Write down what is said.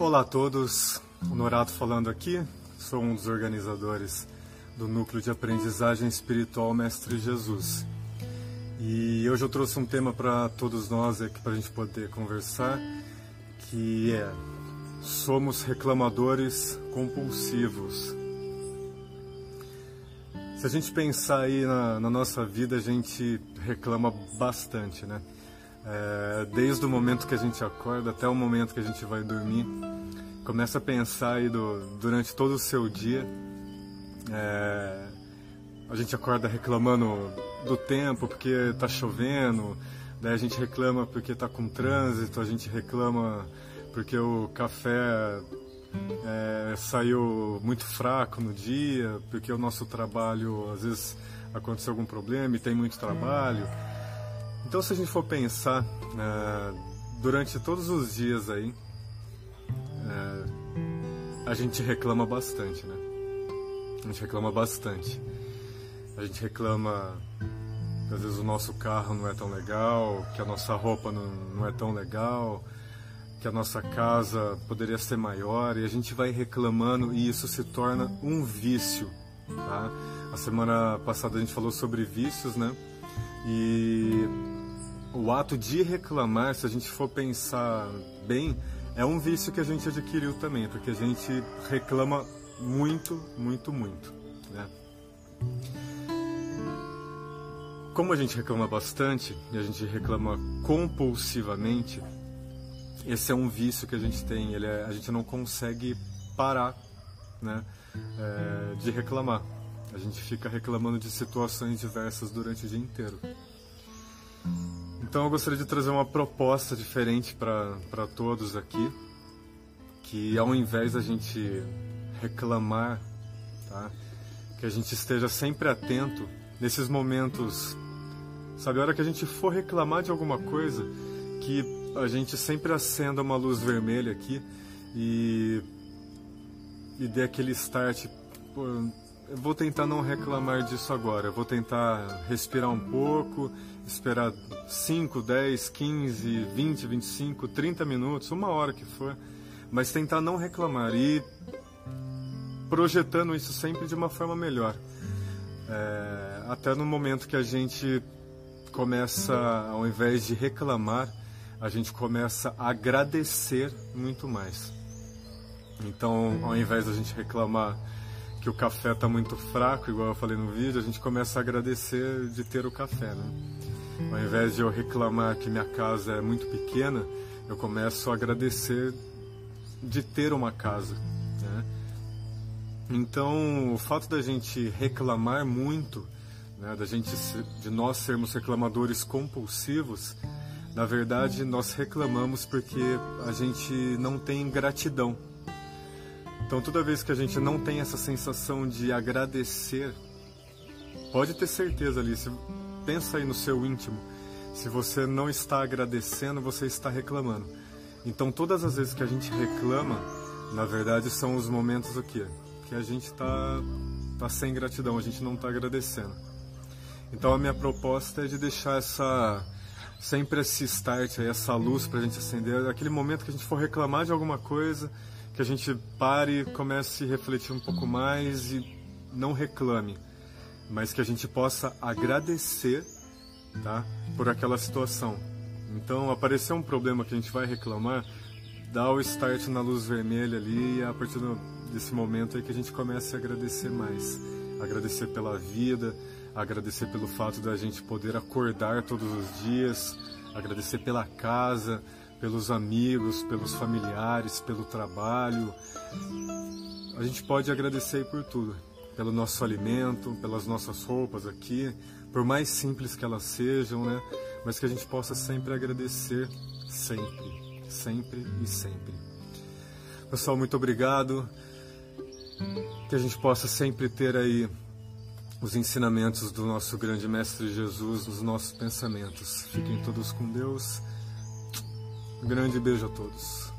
Olá a todos, Honorato falando aqui, sou um dos organizadores do Núcleo de Aprendizagem Espiritual Mestre Jesus. E hoje eu trouxe um tema para todos nós aqui para a gente poder conversar, que é somos reclamadores compulsivos. Se a gente pensar aí na, na nossa vida, a gente reclama bastante, né? É, desde o momento que a gente acorda até o momento que a gente vai dormir, começa a pensar aí do, durante todo o seu dia. É, a gente acorda reclamando do tempo porque está chovendo, daí a gente reclama porque está com trânsito, a gente reclama porque o café é, saiu muito fraco no dia, porque o nosso trabalho às vezes aconteceu algum problema e tem muito trabalho. Então, se a gente for pensar é, durante todos os dias aí, é, a gente reclama bastante, né? A gente reclama bastante. A gente reclama que às vezes o nosso carro não é tão legal, que a nossa roupa não, não é tão legal, que a nossa casa poderia ser maior e a gente vai reclamando e isso se torna um vício, tá? A semana passada a gente falou sobre vícios, né? E o ato de reclamar, se a gente for pensar bem, é um vício que a gente adquiriu também, porque a gente reclama muito, muito, muito. Né? Como a gente reclama bastante e a gente reclama compulsivamente, esse é um vício que a gente tem. Ele é, a gente não consegue parar né, é, de reclamar. A gente fica reclamando de situações diversas durante o dia inteiro. Então eu gostaria de trazer uma proposta diferente para todos aqui, que ao invés da gente reclamar, tá? que a gente esteja sempre atento nesses momentos, sabe, a hora que a gente for reclamar de alguma coisa, que a gente sempre acenda uma luz vermelha aqui e, e dê aquele start. Vou tentar não reclamar disso agora, vou tentar respirar um pouco, esperar 5, 10, 15, 20, 25, 30 minutos, uma hora que for, mas tentar não reclamar e projetando isso sempre de uma forma melhor. É, até no momento que a gente começa, ao invés de reclamar, a gente começa a agradecer muito mais. Então, ao invés da gente reclamar que o café está muito fraco, igual eu falei no vídeo, a gente começa a agradecer de ter o café, né? Ao invés de eu reclamar que minha casa é muito pequena, eu começo a agradecer de ter uma casa, né? Então, o fato da gente reclamar muito, né, da gente de nós sermos reclamadores compulsivos, na verdade, nós reclamamos porque a gente não tem gratidão então, toda vez que a gente não tem essa sensação de agradecer, pode ter certeza ali, se, pensa aí no seu íntimo, se você não está agradecendo, você está reclamando. Então, todas as vezes que a gente reclama, na verdade, são os momentos o quê? Que a gente está tá sem gratidão, a gente não está agradecendo. Então, a minha proposta é de deixar essa sempre esse start, essa luz para a gente acender, aquele momento que a gente for reclamar de alguma coisa, que a gente pare, comece a refletir um pouco mais e não reclame, mas que a gente possa agradecer, tá, por aquela situação. Então, aparecer um problema que a gente vai reclamar, dá o start na luz vermelha ali e a partir desse momento aí que a gente comece a agradecer mais, agradecer pela vida, agradecer pelo fato da gente poder acordar todos os dias, agradecer pela casa, pelos amigos, pelos familiares, pelo trabalho. A gente pode agradecer por tudo, pelo nosso alimento, pelas nossas roupas aqui, por mais simples que elas sejam, né? Mas que a gente possa sempre agradecer, sempre, sempre e sempre. Pessoal, muito obrigado. Que a gente possa sempre ter aí os ensinamentos do nosso grande Mestre Jesus nos nossos pensamentos. Fiquem todos com Deus. Grande beijo a todos.